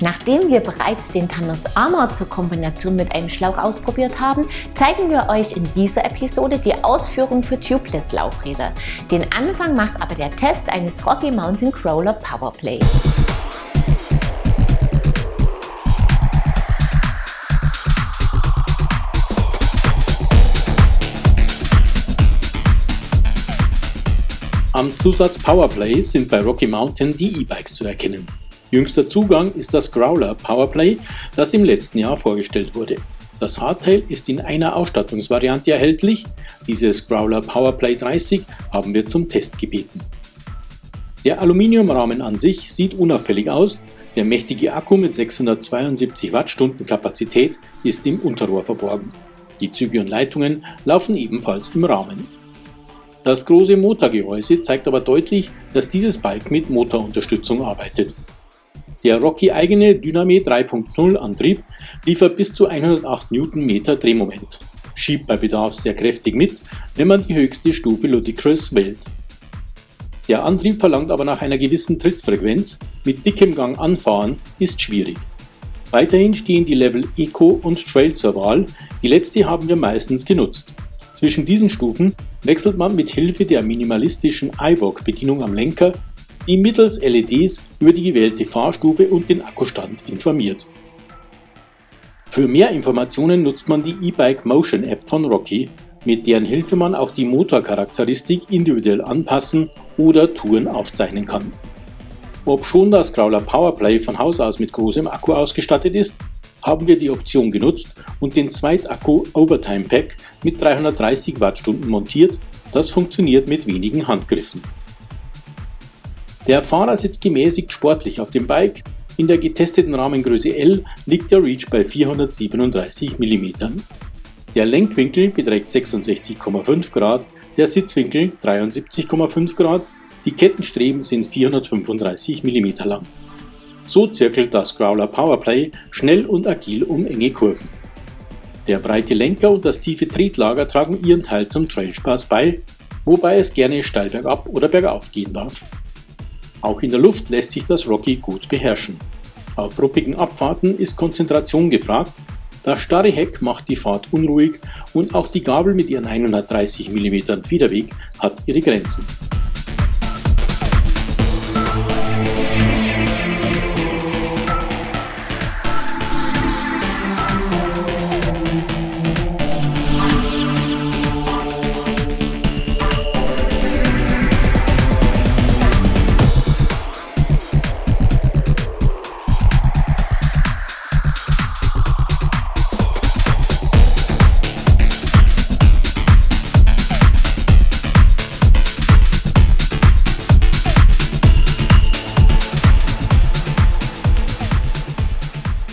Nachdem wir bereits den Thanos Armor zur Kombination mit einem Schlauch ausprobiert haben, zeigen wir euch in dieser Episode die Ausführung für Tubeless Laufräder. Den Anfang macht aber der Test eines Rocky Mountain Crawler Powerplay. Am Zusatz Powerplay sind bei Rocky Mountain die E-Bikes zu erkennen. Jüngster Zugang ist das Growler Powerplay, das im letzten Jahr vorgestellt wurde. Das Hardtail ist in einer Ausstattungsvariante erhältlich. Dieses Growler Powerplay 30 haben wir zum Test gebeten. Der Aluminiumrahmen an sich sieht unauffällig aus. Der mächtige Akku mit 672 Wattstunden Kapazität ist im Unterrohr verborgen. Die Züge und Leitungen laufen ebenfalls im Rahmen. Das große Motorgehäuse zeigt aber deutlich, dass dieses Bike mit Motorunterstützung arbeitet. Der Rocky eigene Dyname 3.0 Antrieb liefert bis zu 108 Newtonmeter Drehmoment, schiebt bei Bedarf sehr kräftig mit, wenn man die höchste Stufe Ludicrous wählt. Der Antrieb verlangt aber nach einer gewissen Trittfrequenz, mit dickem Gang anfahren ist schwierig. Weiterhin stehen die Level Eco und Trail zur Wahl, die letzte haben wir meistens genutzt. Zwischen diesen Stufen wechselt man mit Hilfe der minimalistischen iVOG-Bedienung am Lenker die mittels LEDs über die gewählte Fahrstufe und den Akkustand informiert. Für mehr Informationen nutzt man die E-Bike Motion App von Rocky, mit deren Hilfe man auch die Motorcharakteristik individuell anpassen oder Touren aufzeichnen kann. Ob schon das Growler Powerplay von Haus aus mit großem Akku ausgestattet ist, haben wir die Option genutzt und den Zweitakku Overtime Pack mit 330 Wattstunden montiert. Das funktioniert mit wenigen Handgriffen. Der Fahrer sitzt gemäßigt sportlich auf dem Bike. In der getesteten Rahmengröße L liegt der Reach bei 437 mm. Der Lenkwinkel beträgt 66,5 Grad, der Sitzwinkel 73,5 Grad, die Kettenstreben sind 435 mm lang. So zirkelt das Growler Powerplay schnell und agil um enge Kurven. Der breite Lenker und das tiefe Tretlager tragen ihren Teil zum Trailspaß bei, wobei es gerne steil bergab oder bergauf gehen darf. Auch in der Luft lässt sich das Rocky gut beherrschen. Auf ruppigen Abfahrten ist Konzentration gefragt, das starre Heck macht die Fahrt unruhig und auch die Gabel mit ihren 130 mm Federweg hat ihre Grenzen.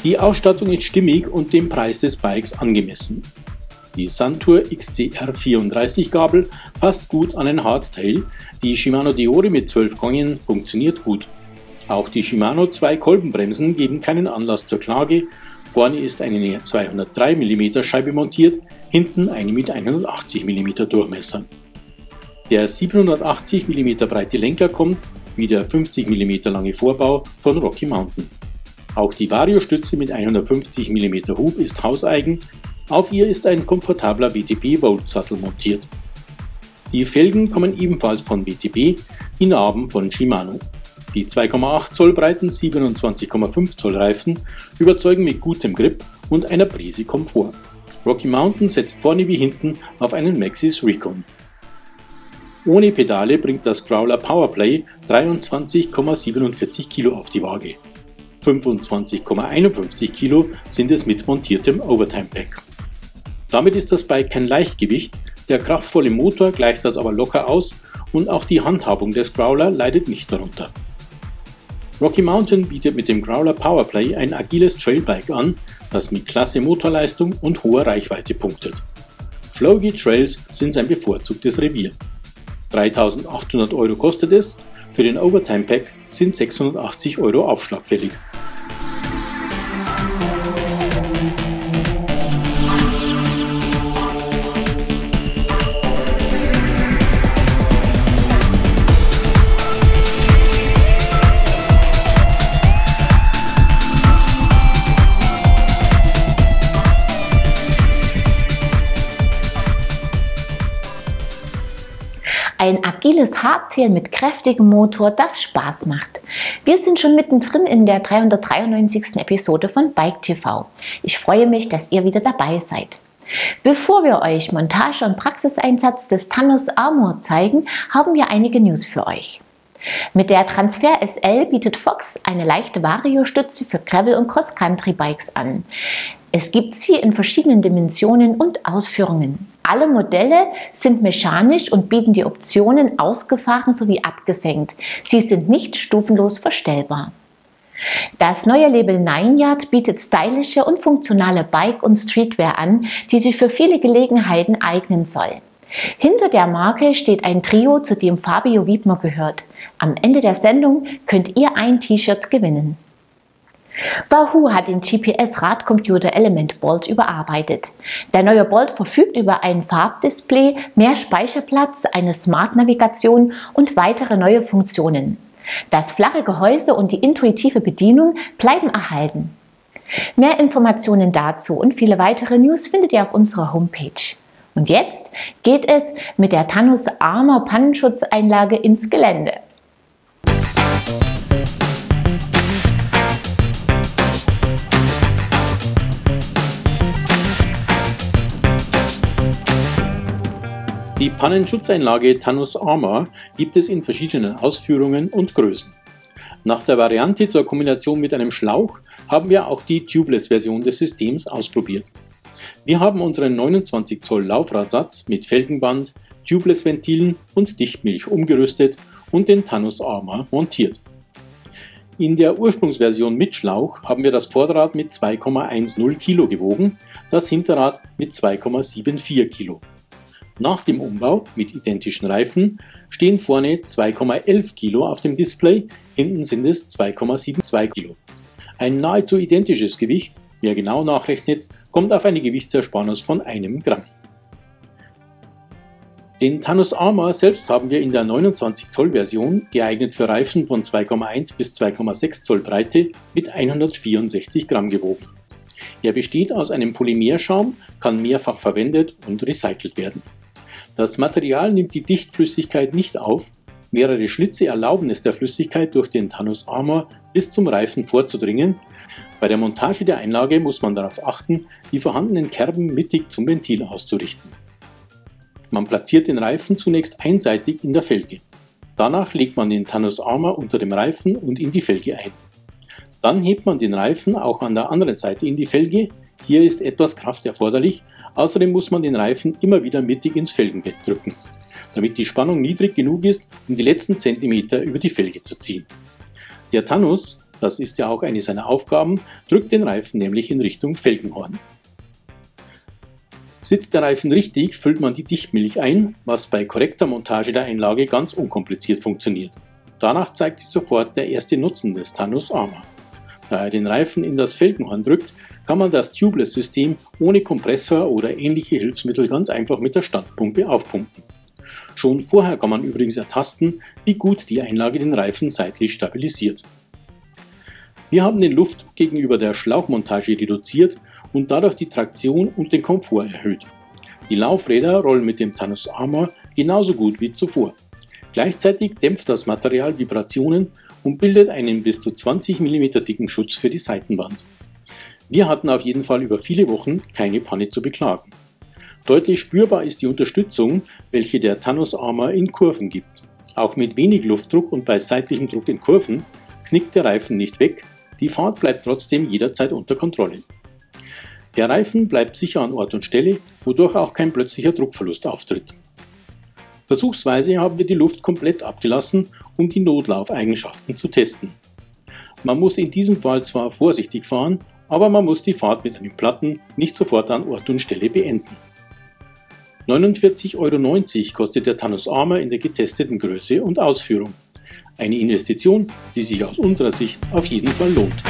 Die Ausstattung ist stimmig und dem Preis des Bikes angemessen. Die Santur XCR 34 Gabel passt gut an ein Hardtail, die Shimano Diore mit 12 Gängen funktioniert gut. Auch die Shimano 2 Kolbenbremsen geben keinen Anlass zur Klage, vorne ist eine 203 mm Scheibe montiert, hinten eine mit 180 mm Durchmesser. Der 780 mm breite Lenker kommt, wie der 50 mm lange Vorbau, von Rocky Mountain. Auch die Vario-Stütze mit 150 mm Hub ist hauseigen, auf ihr ist ein komfortabler WTB-Volt-Sattel montiert. Die Felgen kommen ebenfalls von WTB, die Narben von Shimano. Die 2,8 Zoll breiten 27,5 Zoll Reifen überzeugen mit gutem Grip und einer Prise Komfort. Rocky Mountain setzt vorne wie hinten auf einen Maxis Recon. Ohne Pedale bringt das Growler Powerplay 23,47 Kilo auf die Waage. 25,51 Kilo sind es mit montiertem Overtime Pack. Damit ist das Bike kein Leichtgewicht, der kraftvolle Motor gleicht das aber locker aus und auch die Handhabung des Growler leidet nicht darunter. Rocky Mountain bietet mit dem Growler Powerplay ein agiles Trailbike an, das mit klasse Motorleistung und hoher Reichweite punktet. Flowy Trails sind sein bevorzugtes Revier. 3800 Euro kostet es, für den Overtime Pack sind 680 Euro Aufschlag fällig. Ein agiles Hardtail mit kräftigem Motor, das Spaß macht. Wir sind schon mittendrin in der 393. Episode von Bike TV. Ich freue mich, dass ihr wieder dabei seid. Bevor wir euch Montage und Praxiseinsatz des Thanos Armor zeigen, haben wir einige News für euch. Mit der Transfer SL bietet Fox eine leichte Vario-Stütze für Gravel- und Cross-Country-Bikes an. Es gibt sie in verschiedenen Dimensionen und Ausführungen. Alle Modelle sind mechanisch und bieten die Optionen ausgefahren sowie abgesenkt. Sie sind nicht stufenlos verstellbar. Das neue Label Nine Yard bietet stylische und funktionale Bike- und Streetwear an, die sich für viele Gelegenheiten eignen soll. Hinter der Marke steht ein Trio, zu dem Fabio Wiedmer gehört. Am Ende der Sendung könnt ihr ein T-Shirt gewinnen. Wahoo hat den GPS-Radcomputer Element Bolt überarbeitet. Der neue Bolt verfügt über ein Farbdisplay, mehr Speicherplatz, eine Smart-Navigation und weitere neue Funktionen. Das flache Gehäuse und die intuitive Bedienung bleiben erhalten. Mehr Informationen dazu und viele weitere News findet ihr auf unserer Homepage. Und jetzt geht es mit der Thanos Armor Pannenschutzeinlage ins Gelände. Die Pannenschutzeinlage Thanos Armor gibt es in verschiedenen Ausführungen und Größen. Nach der Variante zur Kombination mit einem Schlauch haben wir auch die Tubeless-Version des Systems ausprobiert. Wir haben unseren 29 Zoll Laufradsatz mit Felgenband, Tubeless-Ventilen und Dichtmilch umgerüstet und den Thanos Armor montiert. In der Ursprungsversion mit Schlauch haben wir das Vorderrad mit 2,10 Kilo gewogen, das Hinterrad mit 2,74 Kilo. Nach dem Umbau mit identischen Reifen stehen vorne 2,11 Kilo auf dem Display, hinten sind es 2,72 Kilo. Ein nahezu identisches Gewicht, wer genau nachrechnet, kommt auf eine Gewichtsersparnis von einem Gramm. Den Thanos Armor selbst haben wir in der 29 Zoll Version, geeignet für Reifen von 2,1 bis 2,6 Zoll Breite, mit 164 Gramm gewogen. Er besteht aus einem Polymerschaum, kann mehrfach verwendet und recycelt werden. Das Material nimmt die Dichtflüssigkeit nicht auf, mehrere Schlitze erlauben es der Flüssigkeit durch den Thanos Armor bis zum Reifen vorzudringen, bei der Montage der Einlage muss man darauf achten, die vorhandenen Kerben mittig zum Ventil auszurichten. Man platziert den Reifen zunächst einseitig in der Felge. Danach legt man den Thanos Armor unter dem Reifen und in die Felge ein. Dann hebt man den Reifen auch an der anderen Seite in die Felge. Hier ist etwas Kraft erforderlich, außerdem muss man den Reifen immer wieder mittig ins Felgenbett drücken, damit die Spannung niedrig genug ist, um die letzten Zentimeter über die Felge zu ziehen. Der Thanos das ist ja auch eine seiner Aufgaben, drückt den Reifen nämlich in Richtung Felgenhorn. Sitzt der Reifen richtig, füllt man die Dichtmilch ein, was bei korrekter Montage der Einlage ganz unkompliziert funktioniert. Danach zeigt sich sofort der erste Nutzen des Thanos Armor. Da er den Reifen in das Felgenhorn drückt, kann man das Tubeless-System ohne Kompressor oder ähnliche Hilfsmittel ganz einfach mit der Standpumpe aufpumpen. Schon vorher kann man übrigens ertasten, wie gut die Einlage den Reifen seitlich stabilisiert. Wir haben den Luftdruck gegenüber der Schlauchmontage reduziert und dadurch die Traktion und den Komfort erhöht. Die Laufräder rollen mit dem Thanos Armor genauso gut wie zuvor. Gleichzeitig dämpft das Material Vibrationen und bildet einen bis zu 20 mm dicken Schutz für die Seitenwand. Wir hatten auf jeden Fall über viele Wochen keine Panne zu beklagen. Deutlich spürbar ist die Unterstützung, welche der Thanos Armor in Kurven gibt. Auch mit wenig Luftdruck und bei seitlichem Druck in Kurven knickt der Reifen nicht weg, die Fahrt bleibt trotzdem jederzeit unter Kontrolle. Der Reifen bleibt sicher an Ort und Stelle, wodurch auch kein plötzlicher Druckverlust auftritt. Versuchsweise haben wir die Luft komplett abgelassen, um die Notlaufeigenschaften zu testen. Man muss in diesem Fall zwar vorsichtig fahren, aber man muss die Fahrt mit einem Platten nicht sofort an Ort und Stelle beenden. 49,90 Euro kostet der Thanos Armor in der getesteten Größe und Ausführung. Eine Investition, die sich aus unserer Sicht auf jeden Fall lohnt.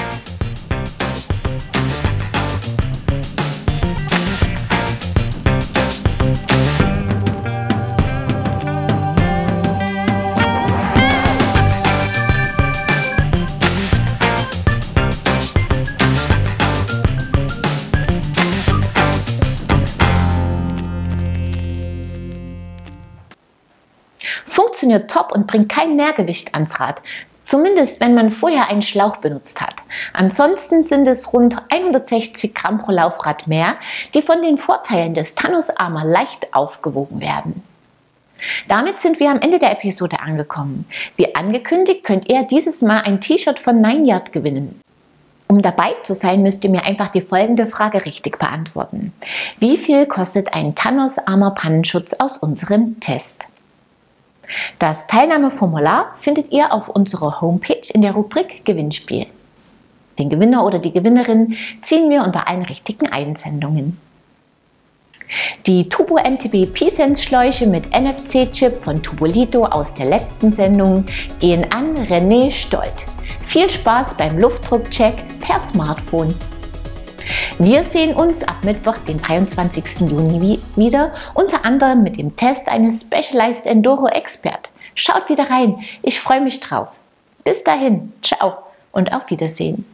Funktioniert top und bringt kein Mehrgewicht ans Rad. Zumindest wenn man vorher einen Schlauch benutzt hat. Ansonsten sind es rund 160 Gramm pro Laufrad mehr, die von den Vorteilen des Thanos Armor leicht aufgewogen werden. Damit sind wir am Ende der Episode angekommen. Wie angekündigt könnt ihr dieses Mal ein T-Shirt von Nine Yard gewinnen. Um dabei zu sein, müsst ihr mir einfach die folgende Frage richtig beantworten. Wie viel kostet ein Thanos Armor Pannenschutz aus unserem Test? Das Teilnahmeformular findet ihr auf unserer Homepage in der Rubrik Gewinnspiel. Den Gewinner oder die Gewinnerin ziehen wir unter allen richtigen Einsendungen. Die Turbo MTB P-Sense Schläuche mit NFC-Chip von Tubolito aus der letzten Sendung gehen an René Stolt. Viel Spaß beim Luftdruckcheck per Smartphone. Wir sehen uns ab Mittwoch, den 23. Juni wieder, unter anderem mit dem Test eines Specialized Enduro Expert. Schaut wieder rein, ich freue mich drauf. Bis dahin, ciao und auf Wiedersehen.